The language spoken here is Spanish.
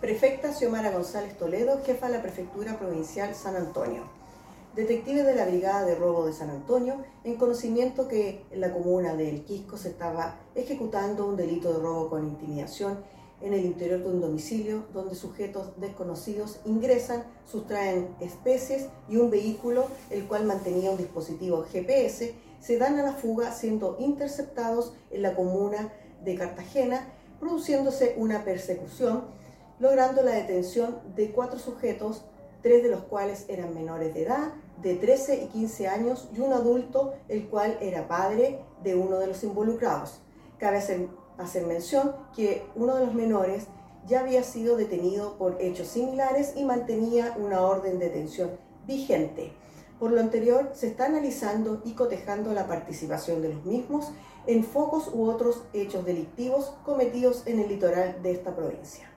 Prefecta Xiomara González Toledo, jefa de la Prefectura Provincial San Antonio. Detectives de la Brigada de Robo de San Antonio, en conocimiento que en la comuna de El Quisco se estaba ejecutando un delito de robo con intimidación en el interior de un domicilio donde sujetos desconocidos ingresan, sustraen especies y un vehículo, el cual mantenía un dispositivo GPS, se dan a la fuga siendo interceptados en la comuna de Cartagena, produciéndose una persecución logrando la detención de cuatro sujetos, tres de los cuales eran menores de edad, de 13 y 15 años, y un adulto, el cual era padre de uno de los involucrados. Cabe hacer, mención que uno de los menores ya había sido detenido por hechos similares y mantenía una orden de detención vigente. Por lo anterior, se está analizando y cotejando la participación de los mismos en focos u otros hechos delictivos cometidos en el litoral de esta provincia.